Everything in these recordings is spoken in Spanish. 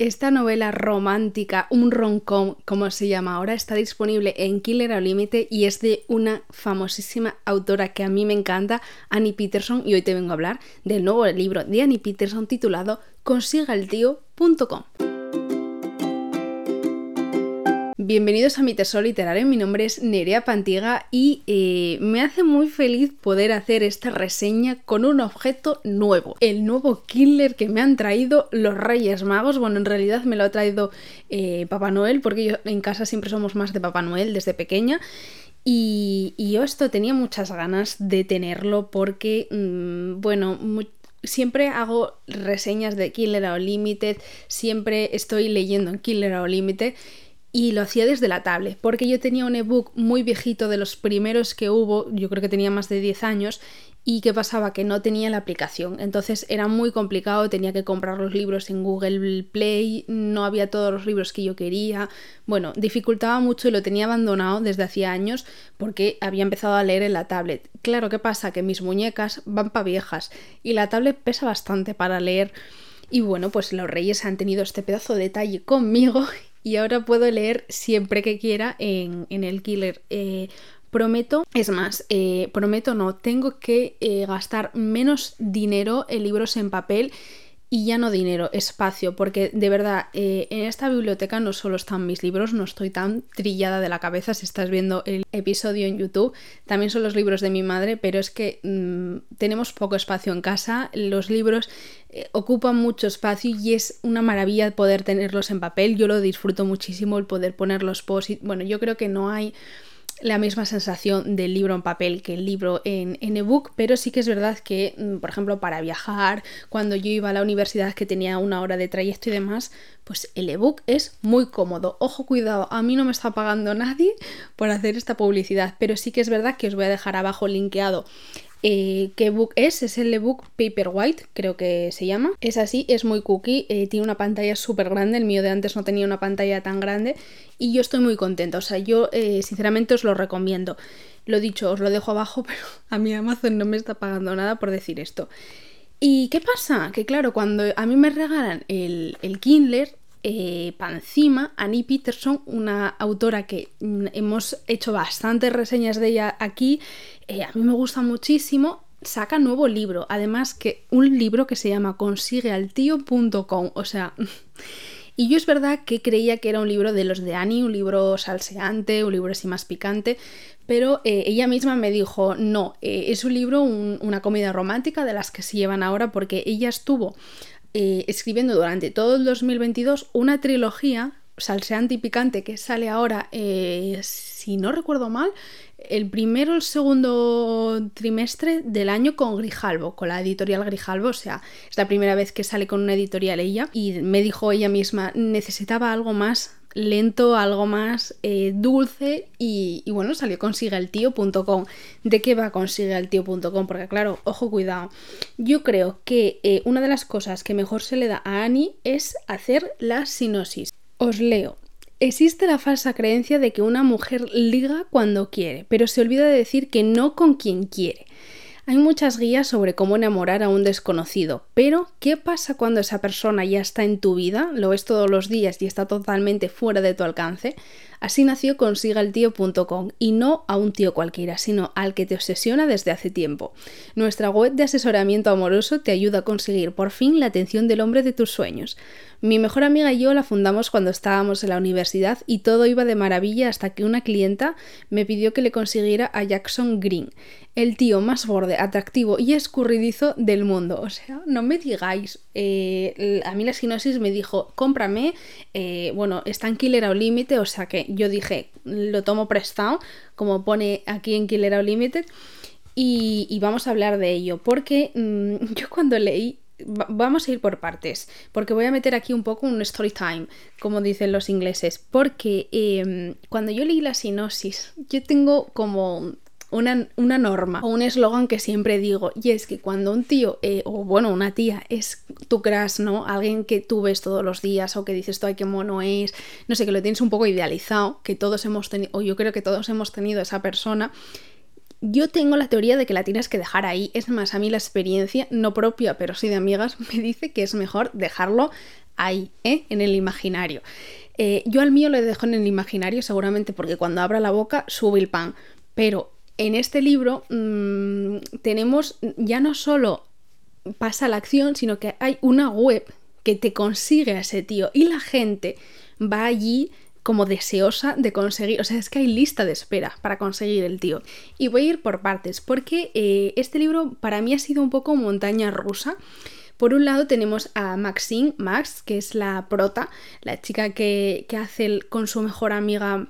Esta novela romántica, un rom-com, como se llama ahora, está disponible en Killer al Límite y es de una famosísima autora que a mí me encanta, Annie Peterson, y hoy te vengo a hablar del nuevo libro de Annie Peterson titulado consigaltio.com. Bienvenidos a mi tesoro literario, mi nombre es Nerea Pantiga y eh, me hace muy feliz poder hacer esta reseña con un objeto nuevo, el nuevo killer que me han traído los Reyes Magos, bueno en realidad me lo ha traído eh, Papá Noel porque yo en casa siempre somos más de Papá Noel desde pequeña. Y, yo esto tenía muchas ganas de tenerlo porque, mm, bueno, siempre hago reseñas de Killer o Limited, siempre estoy leyendo en Killer o Limited y lo hacía desde la tablet, porque yo tenía un ebook muy viejito de los primeros que hubo, yo creo que tenía más de 10 años, y qué pasaba que no tenía la aplicación, entonces era muy complicado, tenía que comprar los libros en Google Play, no había todos los libros que yo quería, bueno, dificultaba mucho y lo tenía abandonado desde hacía años porque había empezado a leer en la tablet. Claro, ¿qué pasa? Que mis muñecas van para viejas y la tablet pesa bastante para leer. Y bueno, pues los reyes han tenido este pedazo de detalle conmigo y ahora puedo leer siempre que quiera en, el killer. Eh, prometo, es más, eh, prometo no, tengo que eh, gastar menos dinero en libros en papel y ya no dinero, espacio, porque de verdad, eh, en esta biblioteca no solo están mis libros, no estoy tan trillada de la cabeza si estás viendo el episodio en YouTube, también son los libros de mi madre, pero es que mm, tenemos poco espacio en casa, los libros eh, ocupan mucho espacio y es una maravilla poder tenerlos en papel, yo lo disfruto muchísimo el poder ponerlos post bueno, yo creo que no hay la misma sensación del libro en papel que el libro en, ebook, pero sí que es verdad que, mm, por ejemplo, para viajar, cuando yo iba a la universidad que tenía una hora de trayecto y demás, pues el ebook es muy cómodo. Ojo, cuidado, a mí no me está pagando nadie por hacer esta publicidad, pero sí que es verdad que os voy a dejar abajo linkeado eh, ¿Qué book es? Es el ebook Paperwhite, creo que se llama. Es así, es muy cookie, eh, tiene una pantalla súper grande, el mío de antes no tenía una pantalla tan grande y yo estoy muy contenta, o sea, yo eh, sinceramente os lo recomiendo. Lo dicho, os lo dejo abajo, pero a mí Amazon no me está pagando nada por decir esto. ¿Y qué pasa? Que claro, cuando a mí me regalan el, el Kindle, eh, encima Annie Peterson, una autora que mm, hemos hecho bastantes reseñas de ella aquí, eh, a mí me gusta muchísimo, saca nuevo libro, además que un libro que se llama consiguealtio.com, o sea... Y yo es verdad que creía que era un libro de los de Annie, un libro salseante, un libro así más picante, pero eh, ella misma me dijo, no, eh, es un libro, una comedia romántica de las que se llevan ahora porque ella estuvo eh, escribiendo durante todo el 2022 una trilogía salseante y picante que sale ahora, eh, si no recuerdo mal, el primero o el segundo trimestre del año con Grijalvo, con la editorial Grijalvo, o sea, es la primera vez que sale con una editorial ella. Y me dijo ella misma, necesitaba algo más lento, algo más eh, dulce y, bueno, salió consigueeltío.com. ¿De qué va consigueeltío.com? Porque claro, ojo, cuidado. Yo creo que eh, una de las cosas que mejor se le da a Annie es hacer la sinosis. Os leo. Existe la falsa creencia de que una mujer liga cuando quiere, pero se olvida de decir que no con quien quiere. Hay muchas guías sobre cómo enamorar a un desconocido, pero ¿qué pasa cuando esa persona ya está en tu vida, lo ves todos los días y está totalmente fuera de tu alcance? Así nació consigaltio.com y no a un tío cualquiera, sino al que te obsesiona desde hace tiempo. Nuestra web de asesoramiento amoroso te ayuda a conseguir por fin la atención del hombre de tus sueños. Mi mejor amiga y yo la fundamos cuando estábamos en la universidad y todo iba de maravilla hasta que una clienta me pidió que le consiguiera a Jackson Green, el tío más borde, atractivo y escurridizo del mundo. O sea, no me digáis. Eh, a mí la sinosis me dijo, cómprame, eh, bueno, está en Killer o Límite, o sea que yo dije, lo tomo prestado, como pone aquí en Killer o Limited, y, vamos a hablar de ello, porque mm, yo cuando leí vamos a ir por partes, porque voy a meter aquí un poco un story time, como dicen los ingleses, porque em, cuando yo leí la sinosis, yo tengo como una, una norma o un eslogan que siempre digo, y es que cuando un tío eh, o bueno, una tía es tu crush, ¿no? Alguien que tú ves todos los días o que dices, ay, qué mono es, no sé, que lo tienes un poco idealizado, que todos hemos tenido, o yo creo que todos hemos tenido esa persona, yo tengo la teoría de que la tienes que dejar ahí. Es más, a mí la experiencia, no propia, pero sí de amigas, me dice que es mejor dejarlo ahí, ¿eh? en el imaginario. Eh, yo al mío lo dejo en el imaginario seguramente porque cuando abra la boca sube el pan, pero en este libro mm, tenemos ya no solo pasa la acción, sino que hay una web que te consigue a ese tío y la gente va allí como deseosa de conseguir, o sea, es que hay lista de espera para conseguir el tío. Y voy a ir por partes, porque eh, este libro para mí ha sido un poco montaña rusa. Por un lado tenemos a Maxine, Max, que es la prota, la chica que, que hace con su mejor amiga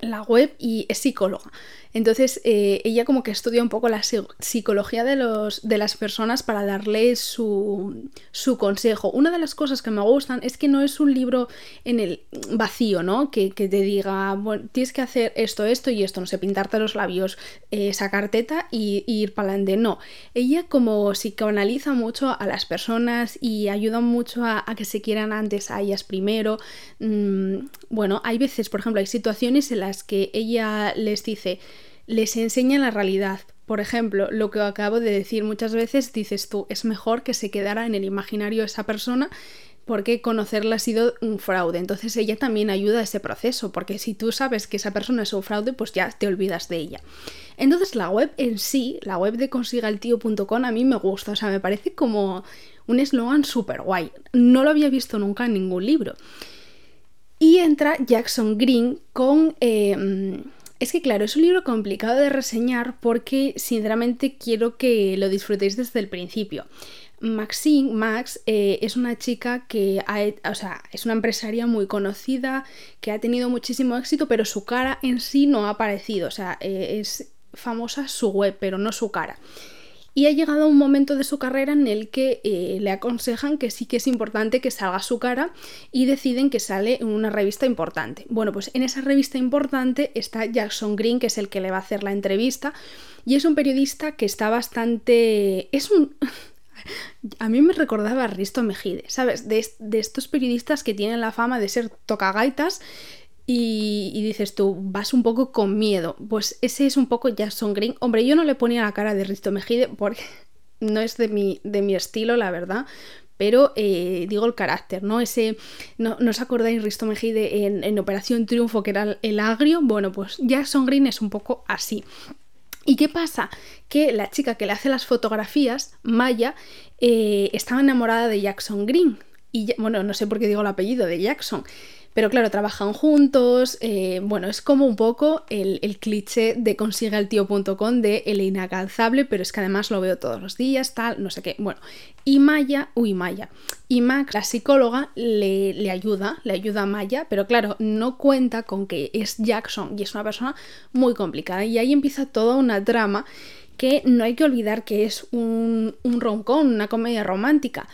la web y es psicóloga. Entonces eh, ella como que estudia un poco la psicología de, los, de las personas para darle su, su, consejo. Una de las cosas que me gustan es que no es un libro en el vacío, ¿no? Que, te diga, bueno, tienes que hacer esto, esto y esto, no sé, pintarte los labios, eh, sacar teta y, ir para adelante. No, ella como psicoanaliza mucho a las personas y ayuda mucho a, que se quieran antes a ellas primero. Mm, bueno, hay veces, por ejemplo, hay situaciones en las que ella les dice, les enseña la realidad. Por ejemplo, lo que acabo de decir muchas veces, dices tú, es mejor que se quedara en el imaginario esa persona porque conocerla ha sido un fraude. Entonces ella también ayuda a ese proceso, porque si tú sabes que esa persona es un fraude, pues ya te olvidas de ella. Entonces la web en sí, la web de consigaltio.com a mí me gusta, o sea, me parece como un eslogan súper guay. No lo había visto nunca en ningún libro. Y entra Jackson Green con... Eh, es que claro, es un libro complicado de reseñar porque sinceramente quiero que lo disfrutéis desde el principio. Maxine, Max, eh, es una chica que o sea, es una empresaria muy conocida, que ha tenido muchísimo éxito, pero su cara en sí no ha aparecido. O sea, eh, es famosa su web, pero no su cara y ha llegado un momento de su carrera en el que eh, le aconsejan que sí que es importante que salga su cara y deciden que sale en una revista importante. Bueno, pues en esa revista importante está Jackson Green, que es el que le va a hacer la entrevista, y es un periodista que está bastante... es un... A mí me recordaba a Risto Mejide, ¿sabes? De, de, estos periodistas que tienen la fama de ser tocagaitas y, dices tú, vas un poco con miedo. Pues ese es un poco Jackson Green. Hombre, yo no le ponía la cara de Risto Mejide porque no es de mi, de mi estilo, la verdad. Pero eh, digo el carácter, ¿no? Ese. ¿No, os acordáis Risto Mejide en, en, Operación Triunfo, que era el agrio? Bueno, pues Jackson Green es un poco así. ¿Y qué pasa? Que la chica que le hace las fotografías, Maya, eh, estaba enamorada de Jackson Green. Y bueno, no sé por qué digo el apellido de Jackson. Pero claro, trabajan juntos. Eh, bueno, es como un poco el, cliché de consigaltio.com de el inalcanzable, pero es que además lo veo todos los días, tal, no sé qué. Bueno, y Maya, uy, Maya. Y Max, la psicóloga, le, le ayuda, le ayuda a Maya, pero claro, no cuenta con que es Jackson y es una persona muy complicada. Y ahí empieza toda una trama que no hay que olvidar que es un, un rom una comedia romántica.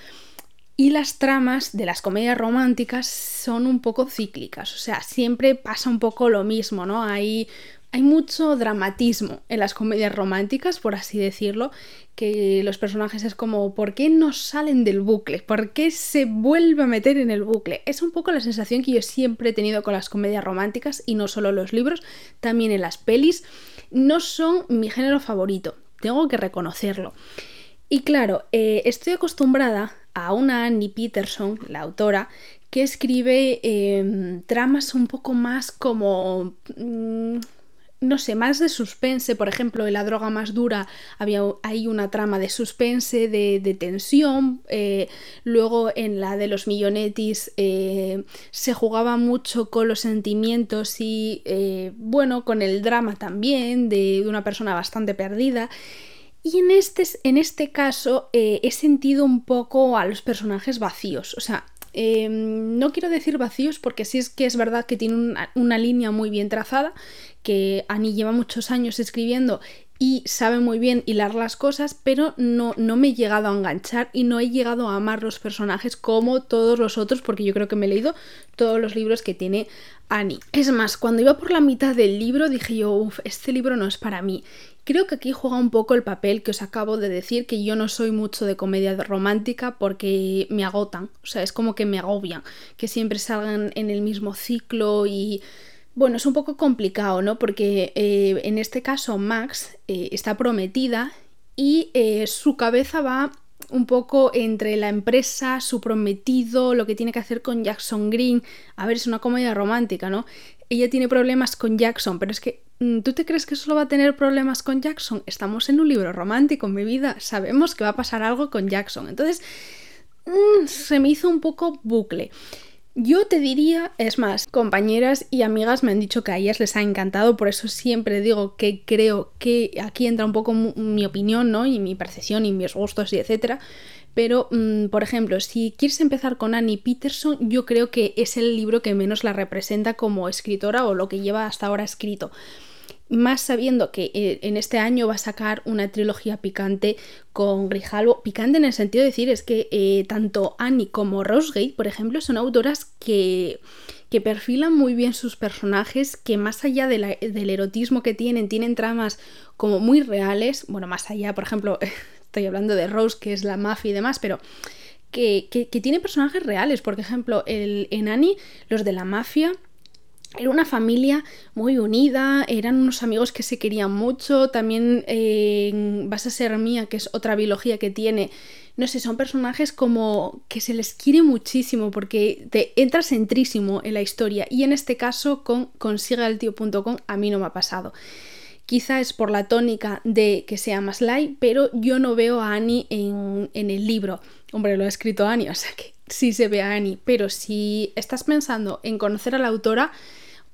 Y las tramas de las comedias románticas son un poco cíclicas, o sea, siempre pasa un poco lo mismo, ¿no? Hay, hay mucho dramatismo en las comedias románticas, por así decirlo, que los personajes es como, ¿por qué no salen del bucle? ¿Por qué se vuelve a meter en el bucle? Es un poco la sensación que yo siempre he tenido con las comedias románticas y no solo los libros, también en las pelis. No son mi género favorito, tengo que reconocerlo. Y claro, eh, estoy acostumbrada a una Annie Peterson, la autora, que escribe em, tramas un poco más como... Mm, no sé, más de suspense, por ejemplo, en La droga más dura había hay una trama de suspense, de, tensión, eh, luego en la de los millonetis eh, se jugaba mucho con los sentimientos y, eh, bueno, con el drama también de una persona bastante perdida. Y en este, en este caso eh, he sentido un poco a los personajes vacíos. O sea, em, no quiero decir vacíos porque sí es que es verdad que tiene una, línea muy bien trazada, que Annie lleva muchos años escribiendo y sabe muy bien hilar las cosas, pero no, no me he llegado a enganchar y no he llegado a amar los personajes como todos los otros, porque yo creo que me he leído todos los libros que tiene Annie. Es más, cuando iba por la mitad del libro dije yo, uff, este libro no es para mí. Creo que aquí juega un poco el papel que os acabo de decir, que yo no soy mucho de comedia romántica porque me agotan, o sea, es como que me agobian, que siempre salgan en el mismo ciclo y... Bueno, es un poco complicado, ¿no? Porque eh, en este caso Max eh, está prometida y eh, su cabeza va un poco entre la empresa, su prometido, lo que tiene que hacer con Jackson Green. A ver, es una comedia romántica, ¿no? Ella tiene problemas con Jackson, pero es que mm, ¿tú te crees que solo va a tener problemas con Jackson? Estamos en un libro romántico, mi vida, sabemos que va a pasar algo con Jackson. Entonces, mm, se me hizo un poco bucle. Yo te diría, es más, compañeras y amigas me han dicho que a ellas les ha encantado, por eso siempre digo que creo que aquí entra un poco mi opinión, ¿no? Y mi percepción y mis gustos y etcétera. Pero, mm, por ejemplo, si quieres empezar con Annie Peterson, yo creo que es el libro que menos la representa como escritora o lo que lleva hasta ahora escrito más sabiendo que eh, en este año va a sacar una trilogía picante con Grijalvo. Picante en el sentido de decir es que eh, tanto Annie como Rosegate, por ejemplo, son autoras que, que perfilan muy bien sus personajes, que más allá del erotismo que tienen, tienen tramas como muy reales. Bueno, más allá, por ejemplo, estoy hablando de Rose, que es la mafia y demás, pero... Que, que, tiene personajes reales. Por ejemplo, el, en Annie, los de la mafia era una familia muy unida, eran unos amigos que se querían mucho, también Vas a ser mía, que es otra biología que tiene, no sé, son personajes como que se les quiere muchísimo porque te entras centrísimo en la historia y en este caso con consigaltio.com a mí no me ha pasado. Quizá es por la tónica de que sea más light, pero yo no veo a Annie en, en el libro. Hombre, lo ha escrito Annie, o sea que sí se ve a Annie, pero si estás pensando en conocer a la autora,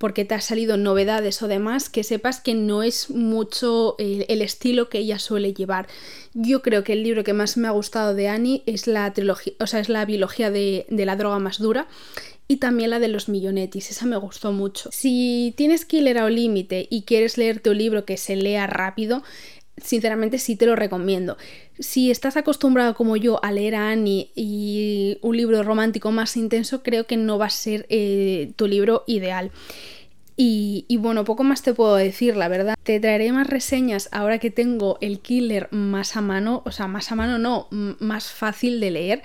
porque te ha salido novedades o demás, que sepas que no es mucho el, estilo que ella suele llevar. Yo creo que el libro que más me ha gustado de Annie es la trilogía, o sea, es la biología de, de la droga más dura y también la de los millonetis, esa me gustó mucho. Si tienes Killer o límite y quieres leerte un libro que se lea rápido, sinceramente sí te lo recomiendo. Si estás acostumbrado como yo a leer a Annie y un libro romántico más intenso, creo que no va a ser eh, tu libro ideal. Y, bueno, poco más te puedo decir, la verdad. Te traeré más reseñas ahora que tengo el killer más a mano, o sea, más a mano no, más fácil de leer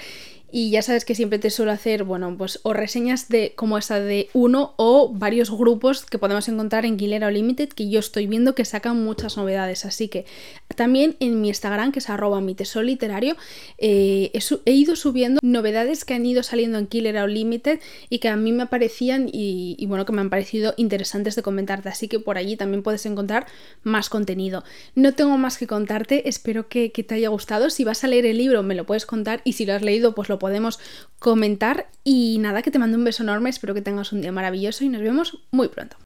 y ya sabes que siempre te suelo hacer, bueno, pues o reseñas de como esa de uno o varios grupos que podemos encontrar en Guilera Limited que yo estoy viendo que sacan muchas novedades. Así que también en mi Instagram, que es arroba mi tesoro literario, eh, he, ido subiendo novedades que han ido saliendo en Killer Limited y que a mí me parecían y, bueno, que me han parecido interesantes de comentarte. Así que por allí también puedes encontrar más contenido. No tengo más que contarte, espero que, que te haya gustado. Si vas a leer el libro me lo puedes contar y si lo has leído pues lo podemos comentar. Y nada, que te mando un beso enorme, espero que tengas un día maravilloso y nos vemos muy pronto.